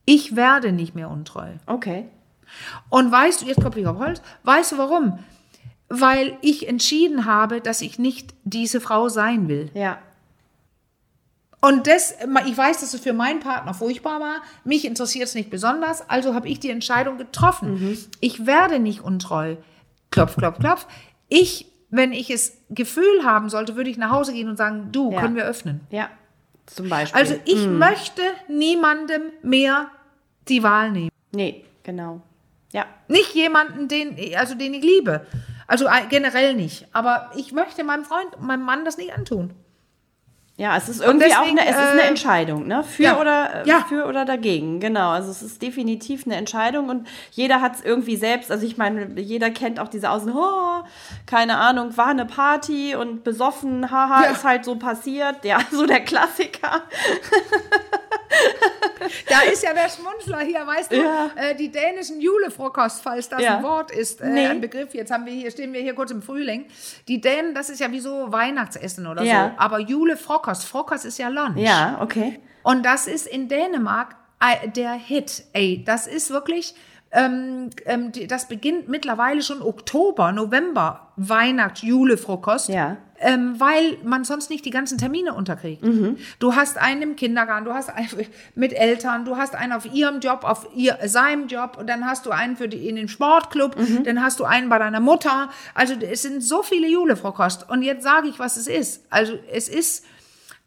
ich werde nicht mehr untreu. Okay. Und weißt du, jetzt klopfe ich auf Holz, weißt du warum? Weil ich entschieden habe, dass ich nicht diese Frau sein will. Ja. Und das, ich weiß, dass es für meinen Partner furchtbar war. Mich interessiert es nicht besonders. Also habe ich die Entscheidung getroffen. Ich werde nicht untreu. Klopf, klopf, klopf. Ich, wenn ich es Gefühl haben sollte, würde ich nach Hause gehen und sagen, du, Ja. können wir öffnen. Ja. Zum Beispiel. Also ich möchte niemandem mehr die Wahl nehmen. nee, genau. Ja. Nicht jemanden, den, also den ich liebe. Also äh, generell nicht. Aber ich möchte meinem Freund, meinem Mann das nicht antun. Ja, es ist irgendwie auch deswegen, eine, es ist eine äh, Entscheidung, ne? Für ja, oder äh, ja. für oder dagegen, genau. Also es ist definitiv eine Entscheidung und jeder hat es irgendwie selbst. Also ich meine, jeder kennt auch diese Außen, oh, keine Ahnung, war eine Party und besoffen, haha, Ja. ist halt so passiert. Ja, *laughs* so der Klassiker. Da ist ja der Schmunzler hier, weißt du, Ja. äh, die dänischen Julefrokost, falls das Ja. ein Wort ist, äh, Nee. ein Begriff. Jetzt haben wir hier, stehen wir hier kurz im Frühling. Die Dänen, das ist ja wie so Weihnachtsessen oder Ja. so. Aber Julefrokost, Frokost ist ja Lunch. Ja, okay. Und das ist in Dänemark äh, der Hit. Ey, das ist wirklich, ähm, ähm, das beginnt mittlerweile schon Oktober, November, Weihnacht, Julefrokost. Ja. Ähm, weil man sonst nicht die ganzen Termine unterkriegt. Du hast einen im Kindergarten, du hast einen *laughs* mit Eltern, du hast einen auf ihrem Job, auf ihr, seinem Job und dann hast du einen für die in den Sportclub, dann hast du einen bei deiner Mutter. Also es sind so viele Julefrokost. Und jetzt sage ich, was es ist. Also es ist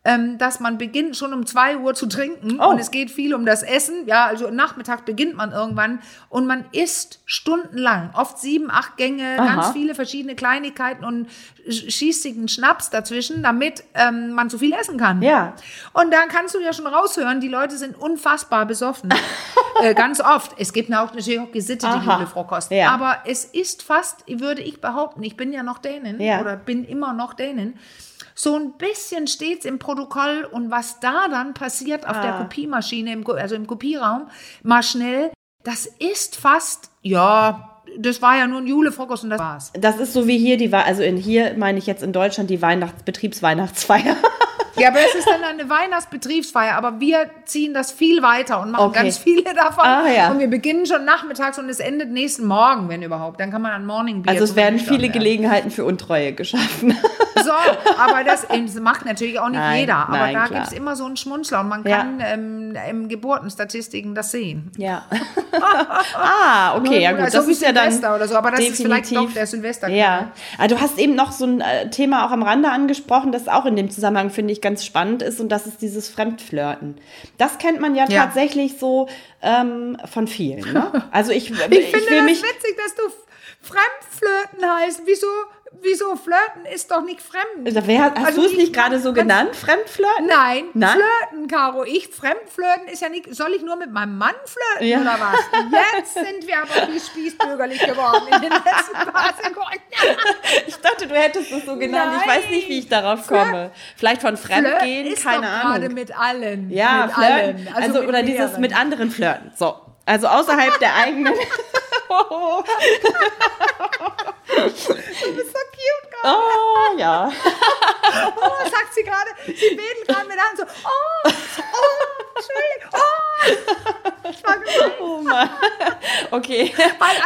ähm, dass man beginnt schon um zwei Uhr zu trinken Oh. und es geht viel um das Essen. Ja, also Nachmittag beginnt man irgendwann und man isst stundenlang, oft sieben, acht Gänge, Aha. ganz viele verschiedene Kleinigkeiten und sch- schießt sich einen Schnaps dazwischen, damit ähm, man so viel essen kann. Ja. Und dann kannst du ja schon raushören, die Leute sind unfassbar besoffen. *laughs* äh, ganz oft. Es gibt auch natürlich auch gesittete Aha. Julefrokost. Ja. Aber es ist fast, würde ich behaupten, ich bin ja noch Dänin Ja. oder bin immer noch Dänin. So ein bisschen steht's im Protokoll und was da dann passiert auf der Ah. Kopiemaschine, im, also im Kopierraum, mal schnell, das ist fast, ja, das war ja nur ein Julefrokost und das war's. Das ist so wie hier die also in hier meine ich jetzt in Deutschland die Weihnachts Betriebsweihnachtsfeier. *laughs* Ja, aber es ist dann eine Weihnachtsbetriebsfeier, aber wir ziehen das viel weiter und machen Okay. ganz viele davon. Ah, ja. Und wir beginnen schon nachmittags und es endet nächsten Morgen, wenn überhaupt. Dann kann man ein Morning Beer Also es werden viele. Gelegenheiten für Untreue geschaffen. So, aber das, *laughs* das macht natürlich auch nicht Nein, jeder. Aber nein, da gibt es immer so einen Schmunzler und man Ja. kann ähm, im Geburtenstatistiken das sehen. Ja. *laughs* ah, okay, ja gut. Also Das ist ja dann Silvester oder so, aber das ist vielleicht definitiv- doch der Silvester. Ja, aber du hast eben noch so ein äh, Thema auch am Rande angesprochen, das auch in dem Zusammenhang, finde ich, ganz spannend ist und das ist dieses Fremdflirten. Das kennt man ja, Ja. tatsächlich so ähm, von vielen. Ne? *laughs* Also ich, ich, Ich finde will das mich... witzig, dass du Fremdflirten heißt. Wieso, wieso Flirten ist doch nicht fremd? Also Wer, hast Also du es ich- nicht gerade so genannt, Fremdflirten? Nein, Nein? flirten, Caro. Ich Fremdflirten ist ja nicht. Soll ich nur mit meinem Mann flirten Ja. oder was? Jetzt sind wir aber wie spießbürgerlich geworden in den letzten paar Sekunden. *laughs* Ich dachte, du hättest es so genannt. Ich Nein. weiß nicht, wie ich darauf komme. Vielleicht von Fremdgehen, ist keine doch gerade Ahnung. mit allen. Ja, mit flirten. allen. Also, mit oder dieses mehreren. mit anderen flirten. So. Also außerhalb der eigenen. *laughs* *laughs* Du bist so cute gerade. Oh, ja. Oh, sagt sie gerade. Sie wedelt gerade mit an so. Oh, oh, Entschuldigung. Oh. Das war gemein. Oh Mann. Okay.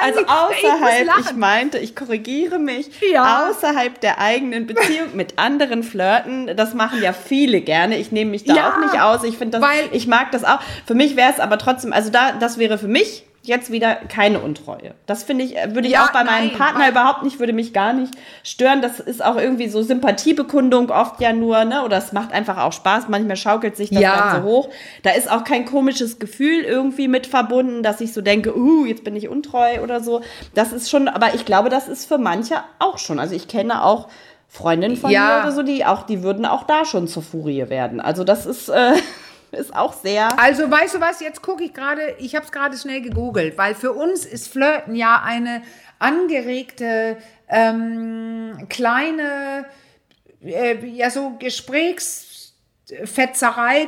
Also ich außerhalb, lachen. ich meinte, ich korrigiere mich, Ja. außerhalb der eigenen Beziehung mit anderen flirten, das machen ja viele gerne. Ich nehme mich da Ja, auch nicht aus. Ich finde das, weil- ich mag das auch. Für mich wäre es aber trotzdem, also da, das wäre für mich jetzt wieder keine Untreue. Das finde ich, äh, würde ich Ja, auch bei meinem nein, Partner weil- überhaupt nicht, würde mich gar nicht stören. Das ist auch irgendwie so Sympathiebekundung oft ja nur, ne? Oder es macht einfach auch Spaß. Manchmal schaukelt sich das Ja. so hoch. Da ist auch kein komisches Gefühl irgendwie mit verbunden, dass ich so denke, uh, jetzt bin ich untreu oder so. Das ist schon, aber ich glaube, das ist für manche auch schon. Also ich kenne auch Freundinnen von Ja. mir oder so, die auch, die würden auch da schon zur Furie werden. Also das ist, äh, *laughs* ist auch sehr. Also weißt du was, jetzt gucke ich gerade, ich habe es gerade schnell gegoogelt, weil für uns ist Flirten ja eine angeregte, ähm, kleine, äh, ja so Gesprächsfetzerei,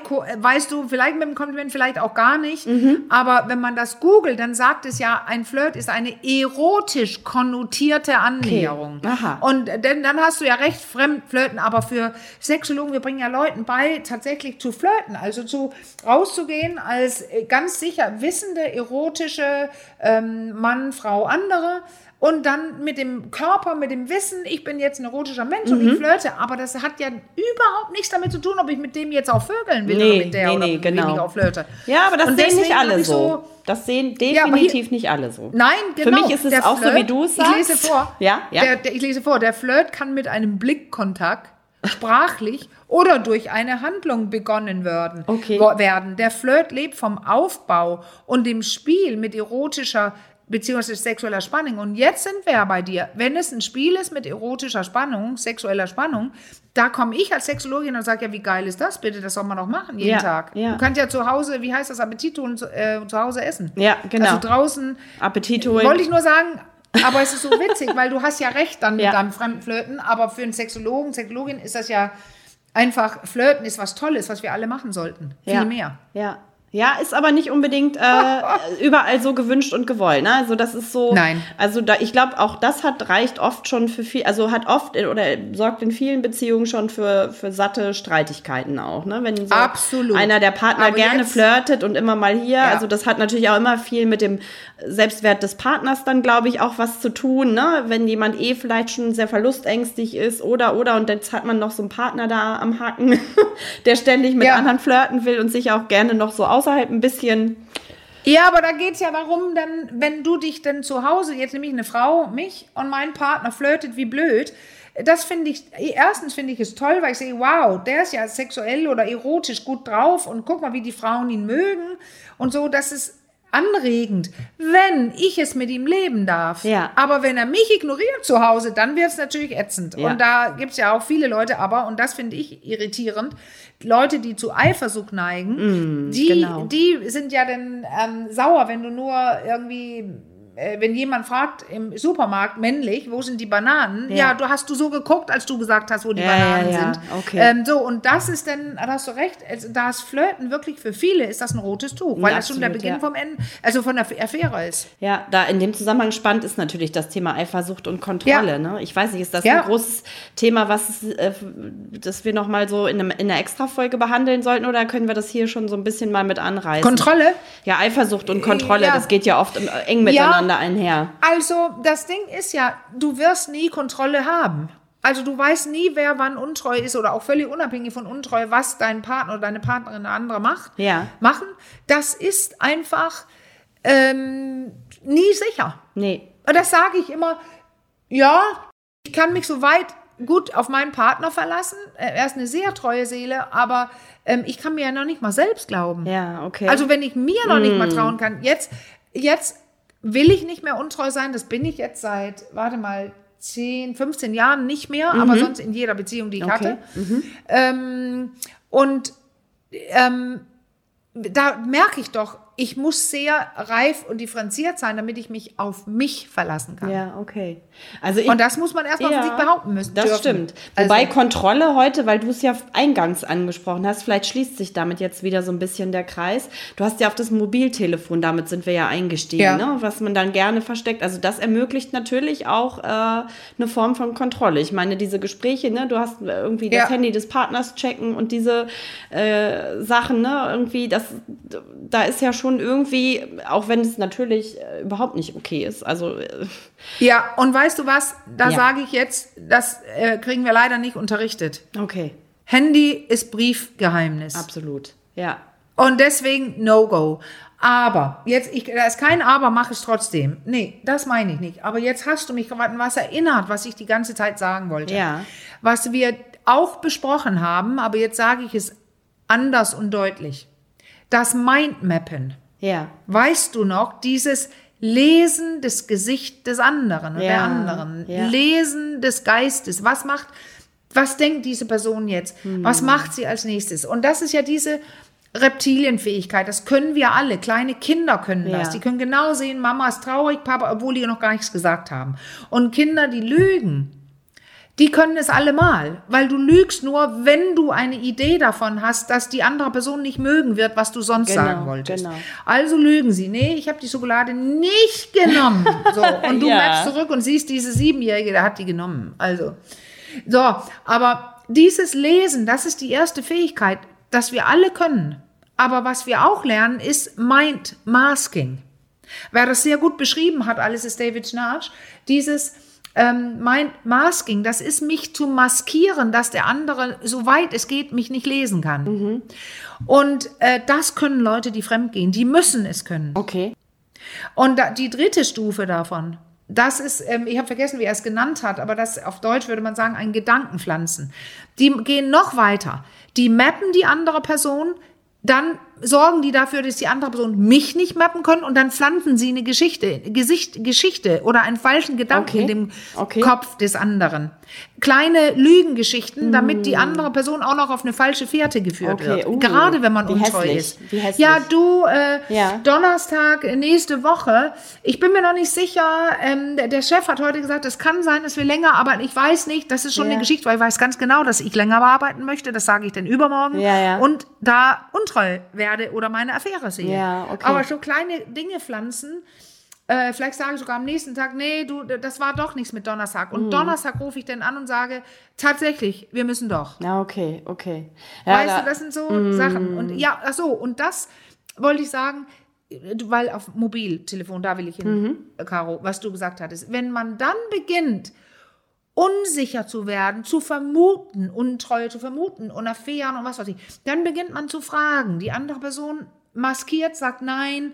ko- äh, weißt du, vielleicht mit dem Kompliment, vielleicht auch gar nicht, Mhm. aber wenn man das googelt, dann sagt es ja, ein Flirt ist eine erotisch konnotierte Annäherung. Aha. Und denn dann hast du ja recht, Fremdflirten, aber für Sexologen, wir bringen ja Leuten bei, tatsächlich zu flirten, also zu rauszugehen als äh, ganz sicher wissende, erotische ähm, Mann, Frau, andere. Und dann mit dem Körper, mit dem Wissen, ich bin jetzt ein erotischer Mensch Mhm. und ich flirte, aber das hat ja überhaupt nichts damit zu tun, ob ich mit dem jetzt auch vögeln will Nee, oder mit der nee, oder nee, genau. ich auch flirte. Ja, aber das Und sehen nicht alle ich so. Das sehen Ja, aber definitiv nicht alle so. Nein, genau. mich ist es Der auch so, wie du es Ich lese sagst. vor. Ja, ja. Der, der, ich lese vor. Der Flirt kann mit einem Blickkontakt sprachlich oder durch eine Handlung begonnen werden. Okay. werden. Der Flirt lebt vom Aufbau und dem Spiel mit erotischer beziehungsweise sexueller Spannung. Und jetzt sind wir ja bei dir. Wenn es ein Spiel ist mit erotischer Spannung, sexueller Spannung, da komme ich als Sexologin und sage, ja, wie geil ist das bitte? Das soll man doch machen jeden Ja, Tag. ja. Du kannst ja zu Hause, wie heißt das, Appetit tun, zu, äh, zu Hause essen. Ja, genau. Also draußen Appetit holen. wollte ich nur sagen, aber es ist so *laughs* witzig, weil du hast ja recht dann mit Ja. deinem Fremdflirten, aber für einen Sexologen, Sexologin ist das ja einfach, Flirten ist was Tolles, was wir alle machen sollten. Viel mehr. Ja. Ja, ist aber nicht unbedingt äh, *laughs* überall so gewünscht und gewollt. Ne? Also das ist so. Nein. Also da, ich glaube, auch das hat reicht oft schon für viel, also hat oft in, oder sorgt in vielen Beziehungen schon für, für satte Streitigkeiten auch. Ne? Wenn so Absolut. einer der Partner Aber gerne jetzt- flirtet und immer mal hier. Ja. Also das hat natürlich auch immer viel mit dem Selbstwert des Partners dann, glaube ich, auch was zu tun. Ne? Wenn jemand eh vielleicht schon sehr verlustängstig ist oder oder und jetzt hat man noch so einen Partner da am Haken, *laughs* der ständig mit Ja. anderen flirten will und sich auch gerne noch so außerhalb ein bisschen. Ja, aber da geht's ja darum, dann, wenn du dich dann zu Hause, jetzt nämlich eine Frau, mich und mein Partner flirtet wie blöd, das finde ich, erstens finde ich es toll, weil ich sehe, wow, der ist ja sexuell oder erotisch gut drauf und guck mal, wie die Frauen ihn mögen und so, das ist anregend, wenn ich es mit ihm leben darf. Ja. Aber wenn er mich ignoriert zu Hause, dann wird es natürlich ätzend. Ja. Und da gibt es ja auch viele Leute, aber, und das finde ich irritierend, Leute, die zu Eifersucht neigen, die, genau. die sind ja dann ähm, sauer, wenn du nur irgendwie, wenn jemand fragt im Supermarkt männlich, wo sind die Bananen? Ja, Ja. du hast du so geguckt, als du gesagt hast, wo die Ja, Bananen ja, ja. sind. Okay. Ähm, so, und das ist dann, da hast du recht, da ist Flirten wirklich für viele ist das ein rotes Tuch, weil das schon der Beginn vom Ende, also von der Affäre ist. Ja, da in dem Zusammenhang spannend ist natürlich das Thema Eifersucht und Kontrolle. Ne? Ich weiß nicht, ist das ein großes Thema, was äh, das wir noch mal so in, einem, in einer Extra-Folge behandeln sollten oder können wir das hier schon so ein bisschen mal mit anreißen? Kontrolle? Ja, Eifersucht und Kontrolle, das geht ja oft eng miteinander einher. Also, das Ding ist ja, du wirst nie Kontrolle haben. Also du weißt nie, wer wann untreu ist oder auch völlig unabhängig von Untreue, was dein Partner oder deine Partnerin andere macht. Ja. Machen. Das ist einfach ähm, nie sicher. Nee. Und das sage ich immer, ja, ich kann mich so weit gut auf meinen Partner verlassen. Äh, Er ist eine sehr treue Seele, aber ähm, ich kann mir ja noch nicht mal selbst glauben. Ja, okay. Also wenn ich mir noch nicht mal Mm. trauen kann, jetzt, jetzt will ich nicht mehr untreu sein, das bin ich jetzt seit, warte mal, 10, 15 Jahren nicht mehr, aber sonst in jeder Beziehung, die ich Mhm. Okay. hatte. Mhm. Ähm, und ähm, da merke ich doch, ich muss sehr reif und differenziert sein, damit ich mich auf mich verlassen kann. ja, okay. Also ich, Und das muss man erstmal Ja, von sich behaupten müssen. Das dürfen. stimmt. Also- Wobei Kontrolle heute, weil du es ja eingangs angesprochen hast, vielleicht schließt sich damit jetzt wieder so ein bisschen der Kreis. Du hast ja auf das Mobiltelefon, damit sind wir ja eingestiegen, Ja. ne? was man dann gerne versteckt. Also das ermöglicht natürlich auch äh, eine Form von Kontrolle. Ich meine, diese Gespräche, ne? du hast irgendwie das Ja. Handy des Partners checken und diese äh, Sachen, ne? irgendwie, das, da ist ja schon irgendwie, auch wenn es natürlich äh, überhaupt nicht okay ist. Also äh, Ja, und weißt du was, da Ja. sage ich jetzt, das äh, kriegen wir leider nicht unterrichtet. okay, Handy ist Briefgeheimnis. absolut. Ja. Und deswegen No-Go. Aber, jetzt, ich, da ist kein Aber, mach es trotzdem. Nee, das meine ich nicht. Aber jetzt hast du mich an was erinnert, was ich die ganze Zeit sagen wollte. Ja. Was wir auch besprochen haben, aber jetzt sage ich es anders und deutlich. Das Mindmappen. Ja. Weißt du noch, dieses Lesen des Gesichts des anderen oder der Ja, anderen, ja. Lesen des Geistes. Was macht, was denkt diese Person jetzt? Hm. Was macht sie als nächstes? Und das ist ja diese Reptilienfähigkeit. Das können wir alle. Kleine Kinder können das. Ja. Die können genau sehen, Mama ist traurig, Papa, obwohl die noch gar nichts gesagt haben. Und Kinder, die lügen, die können es allemal, weil du lügst nur, wenn du eine Idee davon hast, dass die andere Person nicht mögen wird, was du sonst Genau, sagen wolltest. genau. Also lügen sie. Nee, ich habe die Schokolade nicht genommen. *laughs* So, und du Ja. merkst zurück und siehst, diese Siebenjährige, der hat die genommen. Also, so, aber dieses Lesen, das ist die erste Fähigkeit, dass wir alle können. Aber was wir auch lernen, ist Mind Masking. Wer das sehr gut beschrieben hat, alles ist David Schnarch, dieses ähm, Mind Masking, das ist mich zu maskieren, dass der andere, soweit es geht, mich nicht lesen kann. Und äh, das können Leute, die fremdgehen, die müssen es können. Okay. Und da, die dritte Stufe davon, das ist, ähm, ich habe vergessen, wie er es genannt hat, aber das auf Deutsch würde man sagen, ein Gedankenpflanzen. Die gehen noch weiter. Die mappen die andere Person, dann sorgen die dafür, dass die andere Person mich nicht mappen können und dann pflanzen sie eine Geschichte, Gesicht, Geschichte oder einen falschen Gedanken Okay. in dem Okay. Kopf des anderen. Kleine Lügengeschichten, damit die andere Person auch noch auf eine falsche Fährte geführt Mm. Okay, wird. uh, Gerade wenn man untreu hässlich, ist. Ja, du, äh, Ja. Donnerstag, äh, nächste Woche. Ich bin mir noch nicht sicher. Ähm, der, der Chef hat heute gesagt, es kann sein, dass wir länger arbeiten. Ich weiß nicht. Das ist schon Ja. eine Geschichte, weil ich weiß ganz genau, dass ich länger arbeiten möchte. Das sage ich dann übermorgen. Ja, ja. Und da untreu werden werde oder meine Affäre sehe. Ja, okay. Aber so kleine Dinge pflanzen, äh, vielleicht sage ich sogar am nächsten Tag, nee, du, das war doch nichts mit Donnerstag. Mhm. Und Donnerstag rufe ich dann an und sage, tatsächlich, wir müssen doch. Ja, okay, okay. Ja, Weißt da- du, das sind so Sachen. Und ja, ach so, und das wollte ich sagen, weil auf Mobiltelefon, da will ich hin, Caro, was du gesagt hattest. Wenn man dann beginnt, unsicher zu werden, zu vermuten, Untreue zu vermuten und Affären und was weiß ich, dann beginnt man zu fragen. Die andere Person maskiert, sagt nein,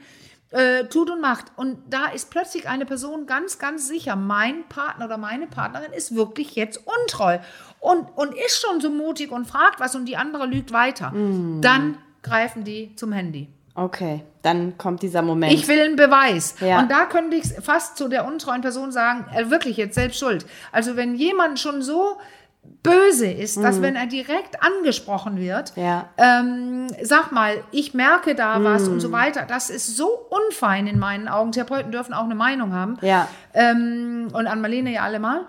äh, tut und macht. Und da ist plötzlich eine Person ganz, ganz sicher, mein Partner oder meine Partnerin ist wirklich jetzt untreu und, und ist schon so mutig und fragt was und die andere lügt weiter. Dann greifen die zum Handy. Okay, dann kommt dieser Moment. Ich will einen Beweis. Ja. Und da könnte ich fast zu der untreuen Person sagen, äh, wirklich jetzt selbst schuld. Also wenn jemand schon so böse ist, dass wenn er direkt angesprochen wird, Mhm. Ja. ähm, sag mal, ich merke da was Mhm. und so weiter, das ist so unfein in meinen Augen. Therapeuten dürfen auch eine Meinung haben. Ja. Ähm, und an Marlene ja alle mal.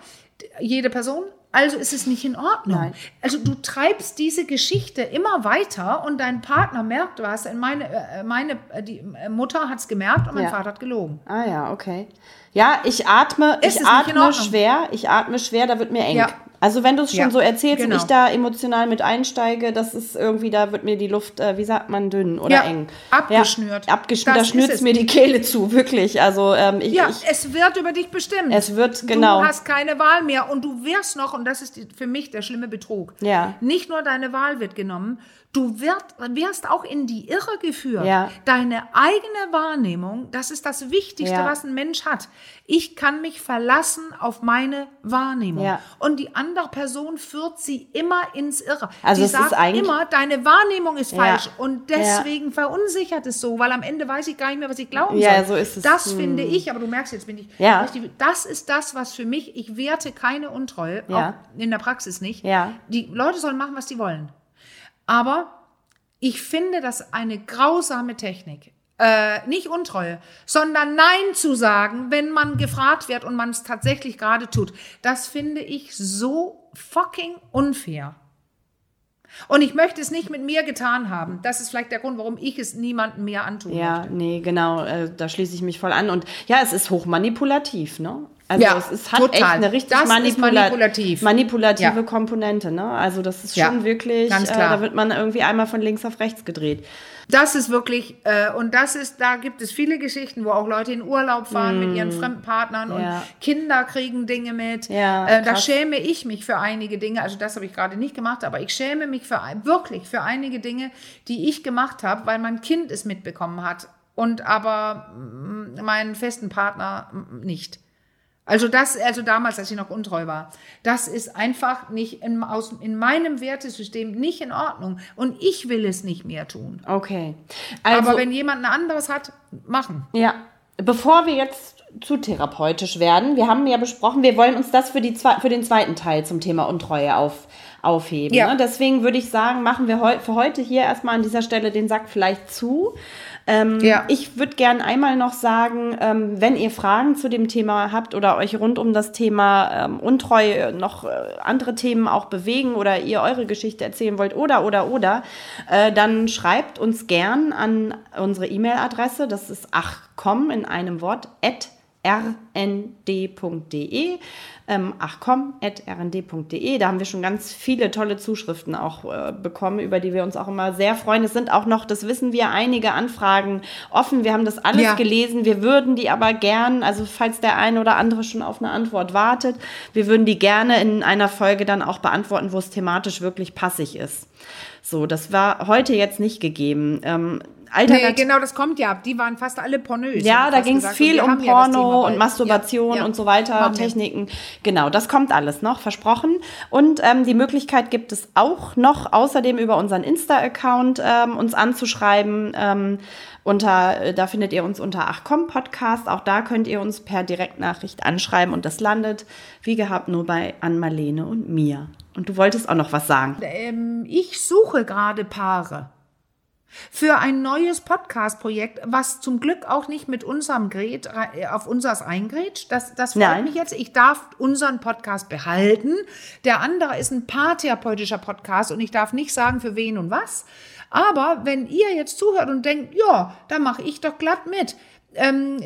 Jede Person. Also ist es nicht in Ordnung. Nein. Also du treibst diese Geschichte immer weiter und dein Partner merkt was. Meine, äh, meine äh, die äh, Mutter hat es gemerkt und mein Ja. Vater hat gelogen. Ah ja, okay. Ja, ich atme, Ist ich atme schwer, ich atme schwer, da wird mir eng. Ja. Also wenn du es schon Ja, so erzählst genau. und ich da emotional mit einsteige, das ist irgendwie, da wird mir die Luft, äh, wie sagt man, dünn oder Ja, eng. abgeschnürt. Ja, abgeschnürt, da schnürt es. mir die Kehle zu, wirklich. Also ähm, ich, Ja, ich es wird über dich bestimmt. Es wird, genau. Du hast keine Wahl mehr und du wirst noch, und das ist für mich der schlimme Betrug. Ja. Nicht nur deine Wahl wird genommen, du wird, wirst auch in die Irre geführt. Ja. Deine eigene Wahrnehmung, das ist das Wichtigste, Ja. was ein Mensch hat. Ich kann mich verlassen auf meine Wahrnehmung. Ja. Und die andere Person führt sie immer ins Irre. Also ist sagt immer, deine Wahrnehmung ist Ja. falsch. Und deswegen verunsichert es so, weil am Ende weiß ich gar nicht mehr, was ich glauben Ja, soll. so ist es. Das Hm. finde ich, aber du merkst, jetzt bin ich Ja. richtig, das ist das, was für mich, ich werte keine Untreue, Ja. auch in der Praxis nicht. Ja. Die Leute sollen machen, was sie wollen. Aber ich finde das eine grausame Technik. Äh, nicht Untreue, sondern Nein zu sagen, wenn man gefragt wird und man es tatsächlich gerade tut. Das finde ich so fucking unfair. Und ich möchte es nicht mit mir getan haben. Das ist vielleicht der Grund, warum ich es niemandem mehr antue. Ja, nee, genau, äh, da schließe ich mich voll an. Und ja, es ist hochmanipulativ, ne? Also Ja, es, es hat total. echt eine richtig manipula manipulativ. manipulative Ja. Komponente, ne? Also das ist Ja, schon wirklich, ganz äh, da wird man irgendwie einmal von links auf rechts gedreht. Das ist wirklich, äh, und das ist, da gibt es viele Geschichten, wo auch Leute in Urlaub fahren mit ihren Mm. Ja. und Kinder kriegen Dinge mit. Ja, äh, da schäme ich mich für einige Dinge, also das habe ich gerade nicht gemacht, aber ich schäme mich für wirklich für einige Dinge, die ich gemacht habe, weil mein Kind es mitbekommen hat und aber mm, meinen festen Partner mm, nicht. Also das, also damals, als ich noch untreu war, das ist einfach nicht in, aus, in meinem Wertesystem nicht in Ordnung. Und ich will es nicht mehr tun. Okay. Also, Aber wenn jemand ein anderes hat, machen. ja, bevor wir jetzt zu therapeutisch werden, wir haben ja besprochen, wir wollen uns das für, die, für den zweiten Teil zum Thema Untreue auf, aufheben. Ja. Ne? Deswegen würde ich sagen, machen wir heu für heute hier erstmal an dieser Stelle den Sack vielleicht zu. Ähm, Ja. Ich würde gern einmal noch sagen, ähm, wenn ihr Fragen zu dem Thema habt oder euch rund um das Thema ähm, Untreue noch äh, andere Themen auch bewegen oder ihr eure Geschichte erzählen wollt oder, oder, oder, äh, dann schreibt uns gern an unsere E-Mail-Adresse. Das ist achcom in einem Wort, at rnd.de. Ähm, achcom.rnd.de. Da haben wir schon ganz viele tolle Zuschriften auch äh, bekommen, über die wir uns auch immer sehr freuen. Es sind auch noch, das wissen wir, einige Anfragen offen. Wir haben das alles Ja. gelesen. Wir würden die aber gern, also falls der eine oder andere schon auf eine Antwort wartet, wir würden die gerne in einer Folge dann auch beantworten, wo es thematisch wirklich passig ist. So, das war heute jetzt nicht gegeben. Ähm, Nee, Alternativ genau, das kommt ja. Die waren fast alle pornös. ja, da ging es viel um ja Porno bald. und Masturbation Ja, ja. und so weiter, wir. Techniken. Genau, das kommt alles noch, versprochen. Und ähm, die Möglichkeit gibt es auch noch, außerdem über unseren Insta-Account ähm, uns anzuschreiben. Ähm, unter, äh, da findet ihr uns unter Achcom Podcast. Auch da könnt ihr uns per Direktnachricht anschreiben und das landet, wie gehabt, nur bei Ann-Marlene und mir. Und du wolltest auch noch was sagen. Ähm, ich suche gerade Paare für ein neues Podcast-Projekt, was zum Glück auch nicht mit unserem Gerät rei- auf unseres eingrätscht. Das, das freut Nein. mich jetzt. Ich darf unseren Podcast behalten. Der andere ist ein paartherapeutischer Podcast und ich darf nicht sagen, für wen und was. Aber wenn ihr jetzt zuhört und denkt, ja, da mache ich doch glatt mit, ähm,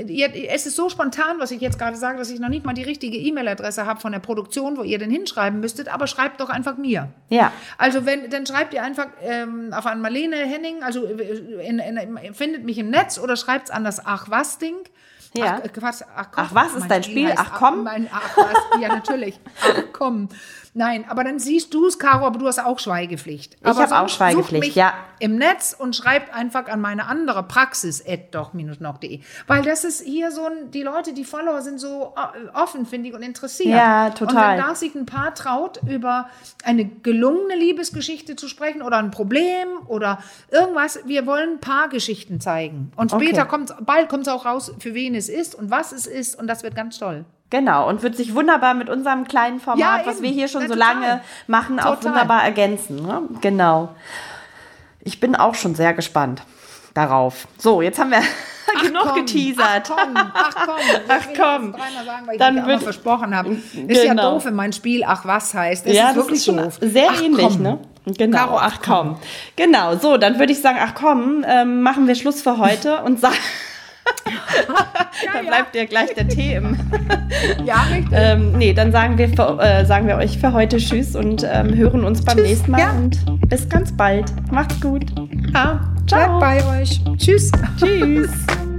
es ist so spontan, was ich jetzt gerade sage, dass ich noch nicht mal die richtige E-Mail-Adresse habe von der Produktion, wo ihr denn hinschreiben müsstet, aber schreibt doch einfach mir. Ja. Also wenn, dann schreibt ihr einfach ähm, auf an Marlene Henning, also äh, in, in, findet mich im Netz oder schreibt es an das Ach was Ding. Ja. Ach, was, ach, komm, ach was ist dein Spiel? Ach komm. Mein, ach was, ja natürlich. *laughs* Ach komm. Nein, aber dann siehst du es, Caro, aber du hast auch Schweigepflicht. Ich habe auch Schweigepflicht, ja. Im Netz und schreibt einfach an meine andere Praxis, doch-noch.de. Weil das ist hier so ein, die Leute, die Follower sind so äh, offen, finde ich, und interessiert. Ja, total. Und wenn da sich ein Paar traut, über eine gelungene Liebesgeschichte zu sprechen oder ein Problem oder irgendwas, wir wollen Paargeschichten zeigen. Und später okay. kommt bald kommt es auch raus, für wen es ist und was es ist und das wird ganz toll. Genau, und wird sich wunderbar mit unserem kleinen Format, ja, was wir hier schon so lange machen, total. auch wunderbar ergänzen. Ne? Genau. Ich bin auch schon sehr gespannt darauf. So, jetzt haben wir *laughs* ach, genug komm, geteasert. Ach komm, ach komm. *laughs* Ach komm. Sagen, weil Dann ich wird, versprochen habe. Ist genau. ja doof, wenn mein Spiel ach was heißt. Das ja, ist wirklich das ist doof. Sehr ach, ähnlich, komm. ne? Genau, Caro, ach, ach komm. komm. Genau, so, dann würde ich sagen, ach komm, ähm, machen wir Schluss für heute und sagen *laughs* *laughs* da bleibt ja gleich der Tee im. *laughs* ja, richtig. ähm, nee, dann sagen wir, für, äh, sagen wir euch für heute Tschüss und ähm, hören uns beim tschüss, nächsten Mal. Ja. Und bis ganz bald. Macht's gut. Ja, ciao. Bleibt bei euch. Tschüss. Tschüss. *laughs*